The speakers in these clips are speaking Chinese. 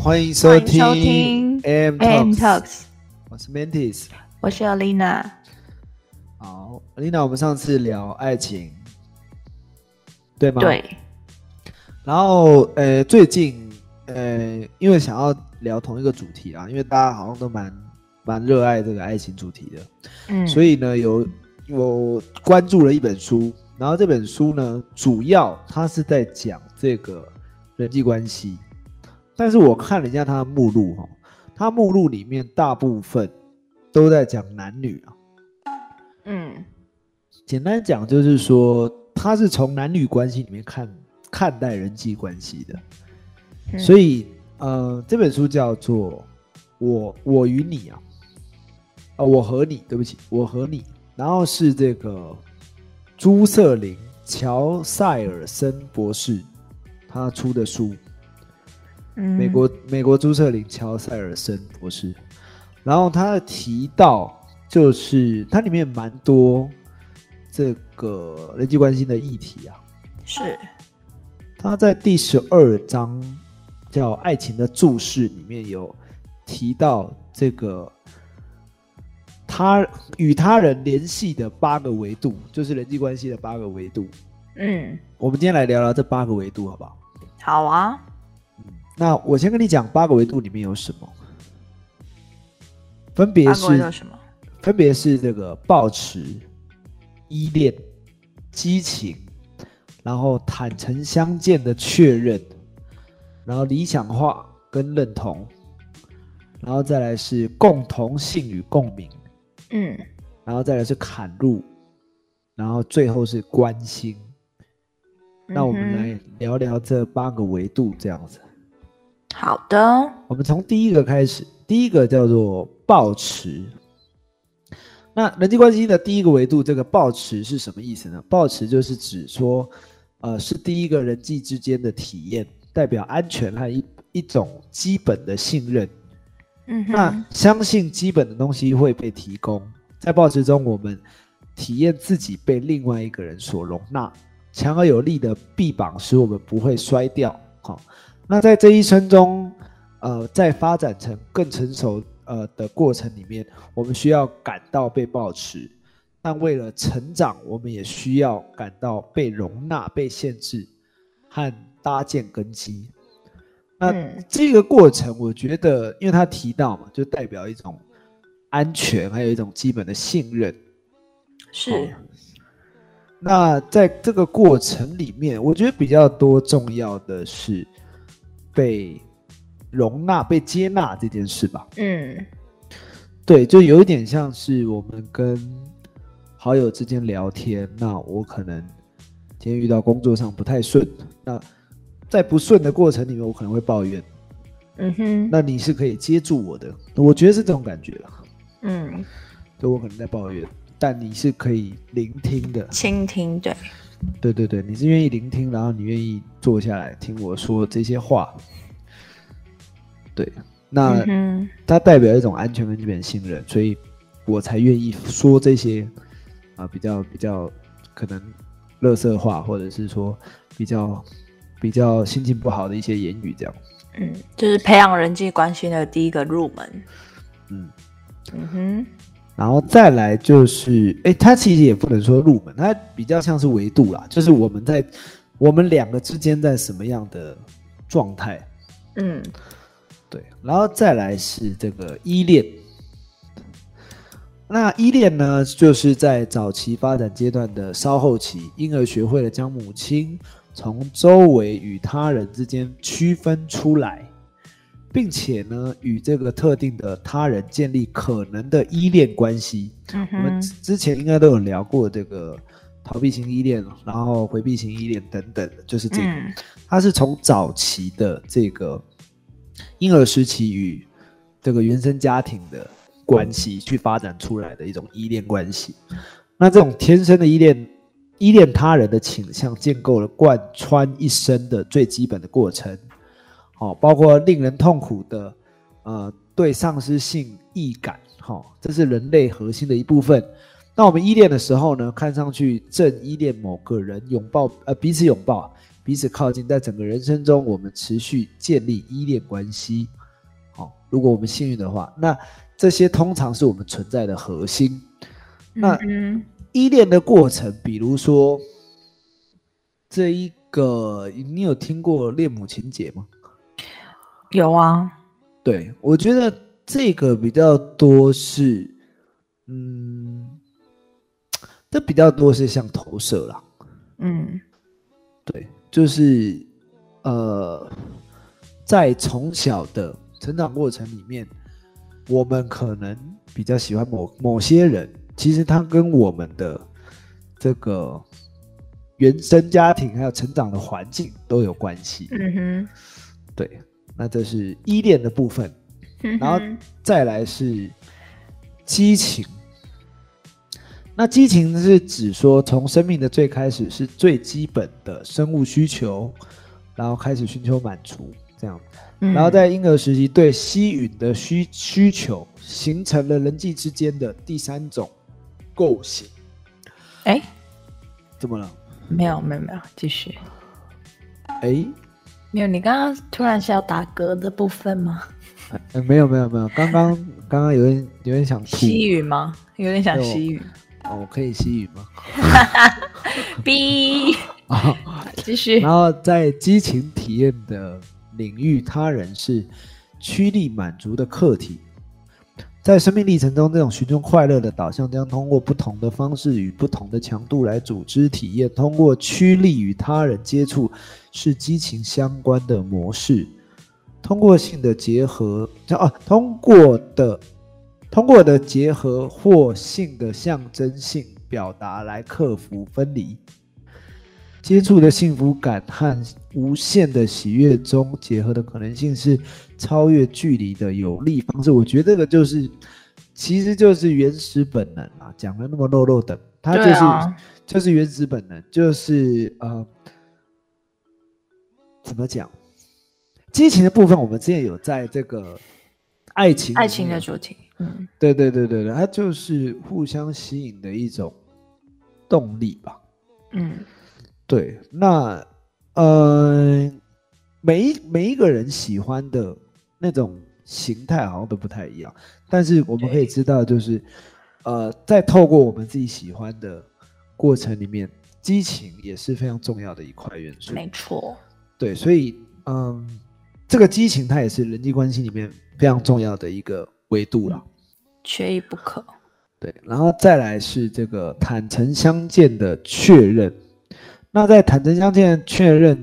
欢迎收听收听 AM AM Talks，Talks，我是 Mantis。我是 Alina。好，Alina，我们上次聊爱情，对吗？。对，然后呃，最近呃，因为想要聊同一个主题啊，因为大家好像都蛮蛮热爱这个爱情主题的，嗯，所以呢，有我关注了一本书，然后这本书呢，主要它是在讲这个人际关系，但是我看了一下他的目录哈、他目录里面大部分都在讲男女啊。嗯。简单讲就是说，他是从男女关系里面看看待人际关系的，嗯。所以呃，这本书叫做《我我与你》啊，啊、我和你，对不起，我和你，然后是这个朱瑟林·乔塞尔森博士他出的书，嗯。美国美国朱瑟林·乔塞尔森博士，然后他提到就是它里面蛮多这个人际关系的议题啊，是。他在第十二章叫《爱情的注释》里面有提到这个他与他人联系的八个维度，就是人际关系的八个维度。嗯。我们今天来聊聊这八个维度，好不好？好啊，那我先跟你讲八个维度里面有什么，分别是什么？分别是这个抱持、依恋、激情，然后坦诚相见的确认，然后理想化跟认同，然后再来是共同性与共鸣，嗯然后再来是砍入，然后最后是关心。那我们来聊聊这八个维度，这样子。好的，我们从第一个开始，第一个叫做抱持。那人际关系的第一个维度，这个抱持是什么意思呢？抱持就是指说，呃，是第一个人际之间的体验，代表安全和一一种基本的信任。嗯那，相信基本的东西会被提供，在抱持中，我们体验自己被另外一个人所容纳，强而有力的臂膀使我们不会摔掉。好、那在这一生中，呃，在发展成更成熟呃的过程里面，我们需要感到被抱持，但为了成长，我们也需要感到被容纳、被限制和搭建根基。那嗯这个过程，我觉得，因为他提到嘛，就代表一种安全，还有一种基本的信任。是那在这个过程里面，我觉得比较多重要的是被容纳、被接纳这件事吧。嗯对，就有一点像是我们跟好友之间聊天，那我可能今天遇到工作上不太顺，那在不顺的过程里面，我可能会抱怨，嗯哼，那你是可以接住我的，我觉得是这种感觉了。嗯，就我可能在抱怨，但你是可以聆听的。倾听对，对对对，你是愿意聆听，然后你愿意坐下来听我说这些话。对，那嗯，它代表一种安全跟基本信任，所以我才愿意说这些啊、比较比较可能乐色话，或者是说比较比较心情不好的一些言语，这样。嗯，就是培养人际关系的第一个入门。嗯，嗯哼，然后再来就是，哎，它其实也不能说入门，它比较像是维度啦，就是我们在我们两个之间在什么样的状态，嗯。对，然后再来是这个依恋。那依恋呢，就是在早期发展阶段的稍后期，婴儿学会了将母亲从周围与他人之间区分出来，并且呢，与这个特定的他人建立可能的依恋关系。嗯我们，之之前应该都有聊过这个逃避型依恋，然后回避型依恋等等的，就是这个。嗯它是从早期的这个婴儿时期与这个原生家庭的关系去发展出来的一种依恋关系。那这种天生的依恋、依恋他人的倾向，建构了贯穿一生的最基本的过程。好、包括令人痛苦的呃对丧失性易感，好、这是人类核心的一部分。那我们依恋的时候呢，看上去正依恋某个人，拥抱呃彼此拥抱，彼此靠近，在整个人生中，我们持续建立依恋关系。好，如果我们幸运的话，那这些通常是我们存在的核心。那嗯依恋的过程，比如说这一个，你有听过恋母情节吗？有啊，对，我觉得这个比较多是，嗯，这比较多是像投射啦。嗯对，就是呃，在从小的成长过程里面，我们可能比较喜欢某某些人，其实他跟我们的这个原生家庭还有成长的环境都有关系。嗯哼对，那这是依恋的部分，然后再来是激情。那激情是指说，从生命的最开始是最基本的生物需求，然后开始寻求满足，这样，嗯然后在婴儿时期对吸吮的需需求，形成了人际之间的第三种构型。哎，怎么了？没有没有没有，继续。哎、没有，你刚刚突然是要打嗝的部分吗？呃没有没有没有，刚刚刚刚有点有点想吐，吸雨吗？有点想有吸雨。哦，我可以吸雨吗？B，啊、继续。然后在激情体验的领域，他人是趋利满足的客体。在生命历程中，这种寻求快乐的导向将通过不同的方式与不同的强度来组织体验。通过趋利与他人接触是激情相关的模式。通过性的结合，啊，通过的通过的结合或性的象征性表达来克服分离。接触的幸福感和无限的喜悦中结合的可能性是超越距离的有利方式。我觉得这个就是，其实就是原始本能啊，讲的那么肉肉的，它就是、啊就是原始本能，就是呃，怎么讲？激情的部分，我们之前有在这个爱情里爱情的主题，嗯对对对对对，它就是互相吸引的一种动力吧。嗯对，那呃，每一每一个人喜欢的那种形态好像都不太一样，但是我们可以知道，就是呃，在透过我们自己喜欢的过程里面，激情也是非常重要的一块元素。没错，对，所以嗯，这个激情它也是人际关系里面非常重要的一个维度了。缺一不可。对，然后再来是这个坦诚相见的确认。那在坦诚相见确认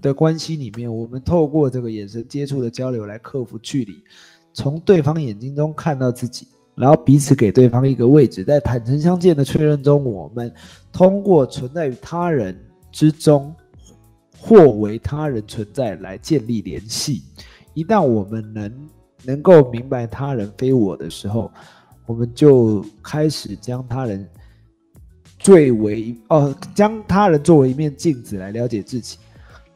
的关系里面，我们透过这个眼神接触的交流来克服距离，从对方眼睛中看到自己，然后彼此给对方一个位置。在坦诚相见的确认中，我们通过存在于他人之中或为他人存在来建立联系。一旦我们能能够明白他人非我的时候，我们就开始将他人最为哦，将他人作为一面镜子来了解自己，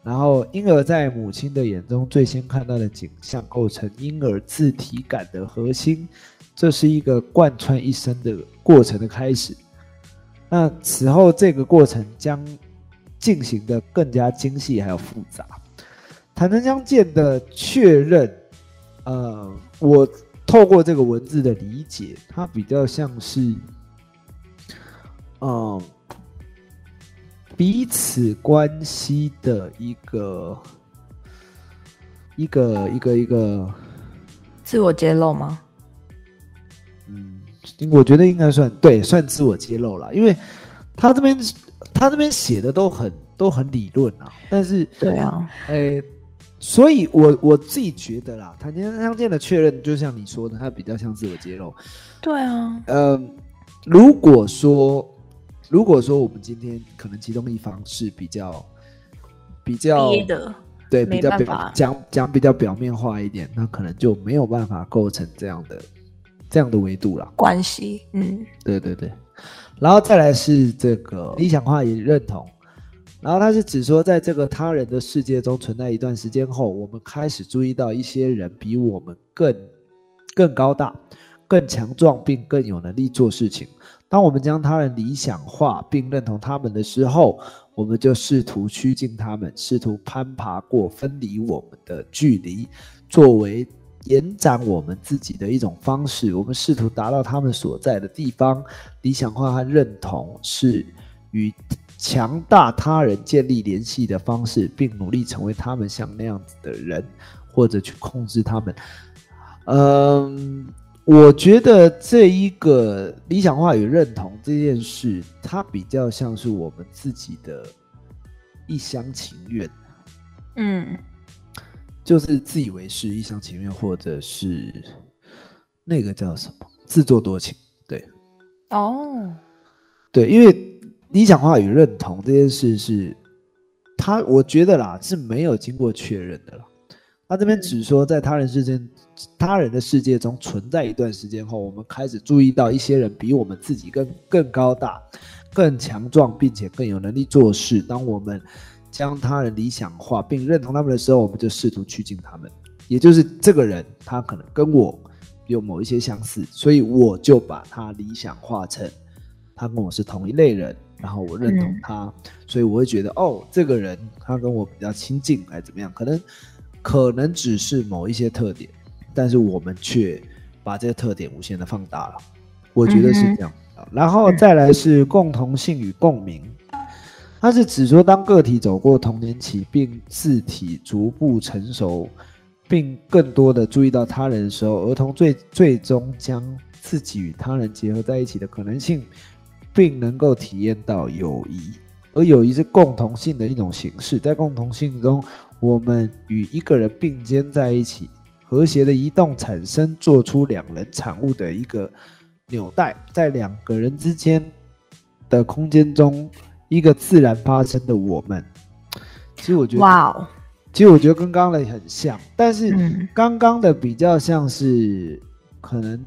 然后婴儿在母亲的眼中最先看到的景象，构成婴儿自体感的核心，这是一个贯穿一生的过程的开始。那此后这个过程将进行的更加精细还有复杂。坦诚相见的确认，呃，我透过这个文字的理解，它比较像是，嗯，彼此关系的一个一个一个一个，自我揭露吗？嗯，我觉得应该算对，算自我揭露了，因为他这边他这边写的都很都很理论啊，但是对啊，诶，所以我我自己觉得啦，谈天相见的确认，就像你说的，它比较像自我揭露。对啊，呃，如果说如果说我们今天可能其中一方是比较比较对比较讲讲比较表面化一点，那可能就没有办法构成这样的这样的维度了。关系，嗯对对对，然后再来是这个理想化也认同，然后它是指说，在这个他人的世界中存在一段时间后，我们开始注意到一些人比我们更更高大、更强壮，并更有能力做事情。当我们将他人理想化并认同他们的时候，我们就试图趋近他们，试图攀爬过分离我们的距离，作为延展我们自己的一种方式。我们试图达到他们所在的地方。理想化和认同是与强大他人建立联系的方式，并努力成为他们像那样子的人，或者去控制他们。嗯。我觉得这一个理想化与认同这件事，它比较像是我们自己的一厢情愿，嗯，就是自以为是、一厢情愿，或者是那个叫什么自作多情，对，哦，对，因为理想化与认同这件事是，他我觉得啦是没有经过确认的了。他这边只说，在他人世间、他人的世界中存在一段时间后，我们开始注意到一些人比我们自己更更高大、更强壮，并且更有能力做事。当我们将他人理想化并认同他们的时候，我们就试图趋近他们。也就是这个人，他可能跟我有某一些相似，所以我就把他理想化成他跟我是同一类人，然后我认同他，所以我会觉得，哦，这个人他跟我比较亲近，还怎么样？可能。可能只是某一些特点，但是我们却把这些特点无限的放大了。我觉得是这样。然后再来是共同性与共鸣，它是指说当个体走过童年期，并自体逐步成熟，并更多的注意到他人的时候，儿童最最终将自己与他人结合在一起的可能性，并能够体验到友谊。而友谊是共同性的一种形式，在共同性中。我们与一个人并肩在一起，和谐的移动产生，做出两人产物的一个纽带，在两个人之间的空间中，一个自然发生的我们。其实我觉得，哇哦，其实我觉得跟刚刚的很像，但是刚刚的比较像是可能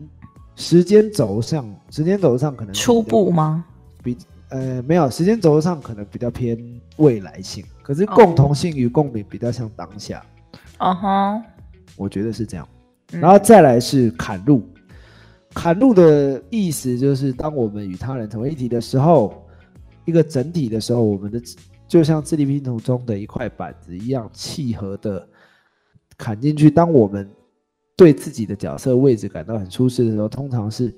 时间轴上，时间轴上可能初步吗？比。呃，没有，时间轴上可能比较偏未来性，可是共同性与共鸣比较像当下。哦哼，我觉得是这样。然后再来是砍入，砍路的意思就是当我们与他人成为一体的时候，一个整体的时候，我们的就像智力拼图中的一块板子一样契合的砍进去。当我们对自己的角色位置感到很舒适的时候，通常是。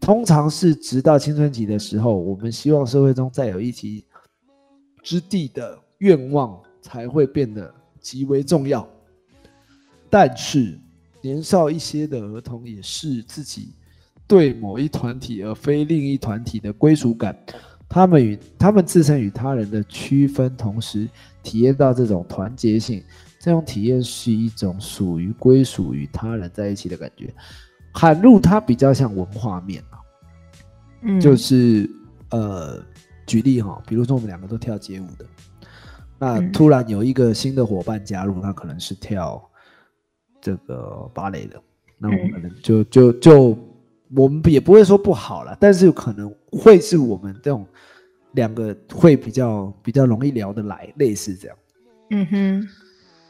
通常是直到青春期的时候，我们希望社会中再有一席之地的愿望才会变得极为重要。但是年少一些的儿童也是自己对某一团体而非另一团体的归属感，他们与他们自身与他人的区分，同时体验到这种团结性，这种体验是一种属于归属与他人在一起的感觉。喊入它比较像文化面，嗯，就是呃，举例哈，比如说我们两个都跳街舞的，那突然有一个新的伙伴加入，他可能是跳这个芭蕾的，那我们可能就就就我们也不会说不好了，但是可能会是我们这种两个会比较比较容易聊得来，类似这样。嗯哼，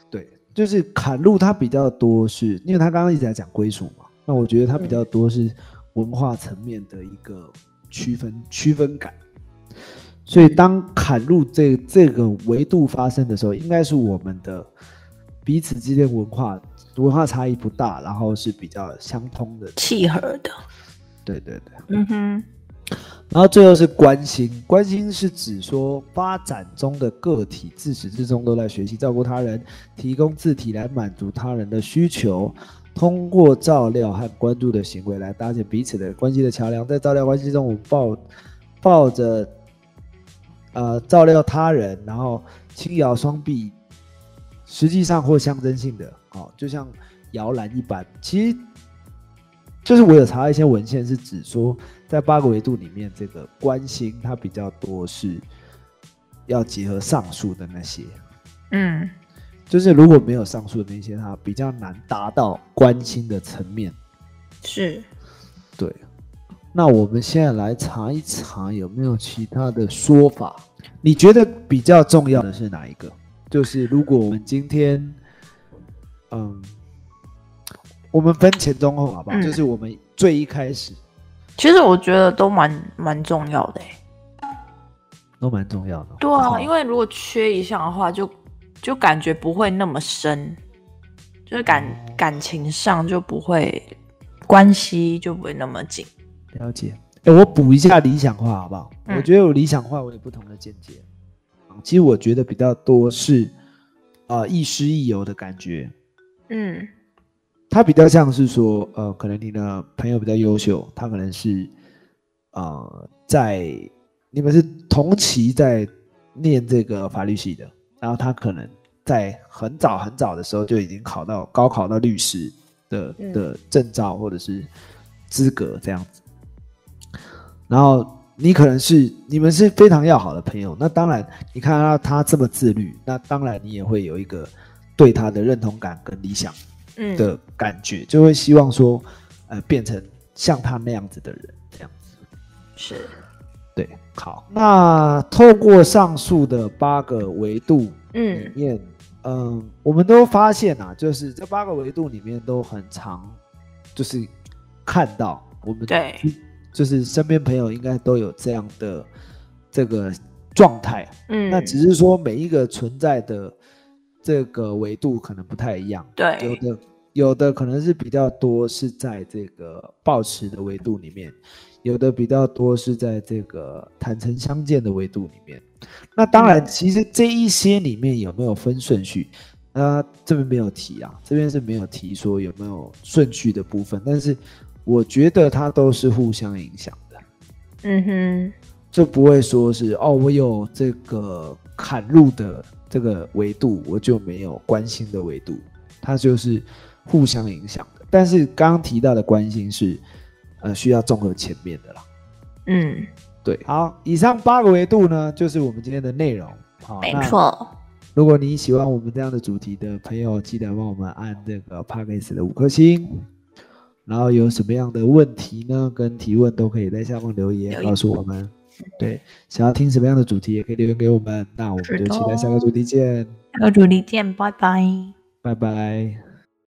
对，就是砍路他比较多，是因为他刚刚一直在讲归属嘛。那我觉得他比较多是文化层面的一个区分区分感，所以当砍入这这个维度发生的时候，应该是我们的彼此之间文化文化差异不大，然后是比较相通的契合的。对对对，嗯哼。然后最后是关心，关心是指说发展中的个体自始至终都在学习照顾他人，提供自体来满足他人的需求。通过照料和关注的行为来搭建彼此的关系的桥梁，在照料关系中，我抱抱着呃照料他人，然后轻摇双臂，实际上或象征性的哦，就像摇篮一般。其实，就是我有查一些文献，是指说在八个维度里面，这个关心它比较多是要结合上述的那些，嗯。就是如果没有上述的那些，它比较难达到关心的层面。是，对。那我们现在来查一查有没有其他的说法？你觉得比较重要的是哪一个？就是如果我们今天，嗯，我们分前中后好不好？就是我们最一开始，其实我觉得都蛮蛮重要的。都蛮重要的。对啊，因为如果缺一项的话，就就感觉不会那么深，就是感、哦感情上就不会，关系就不会那么紧。了解。哎，我补一下理想化好不好？嗯我觉得有理想化，我有不同的见解。其实我觉得比较多是，呃，亦师亦友的感觉。嗯他比较像是说，呃，可能你的朋友比较优秀，他可能是，呃，在你们是同期在念这个法律系的，然后他可能在很早很早的时候就已经考到高考到律师的嗯的证照或者是资格这样子，然后你可能是你们是非常要好的朋友，那当然你看到他这么自律，那当然你也会有一个对他的认同感跟理想。嗯。的感觉，就会希望说，呃，变成像他那样子的人，这样。子。是。对，好，那透过上述的八个维度嗯。里嗯面，嗯、我们都发现啊，就是这八个维度里面都很常，就是看到我们对，就是身边朋友应该都有这样的这个状态，嗯。那只是说每一个存在的这个维度可能不太一样。对。有对的有的可能是比较多是在这个抱持的维度里面，有的比较多是在这个坦诚相见的维度里面。那当然，嗯其实这一些里面有没有分顺序？那，这边没有提啊，这边是没有提说有没有顺序的部分，但是我觉得它都是互相影响的。嗯哼就不会说是哦，我有这个砍入的这个维度，我就没有关心的维度，它就是互相影响的。但是刚刚提到的关心是，呃，需要综合前面的啦。嗯，对，好，以上八个维度呢，就是我们今天的内容。好，没错，如果你喜欢我们这样的主题的朋友，记得帮我们按这个 p a c k a g e 的五颗星。然后有什么样的问题呢？跟提问都可以在下方留言告诉我们。对，想要听什么样的主题也可以留言给我们。那我们就期待下个主题见，下个主题见，拜拜。拜拜。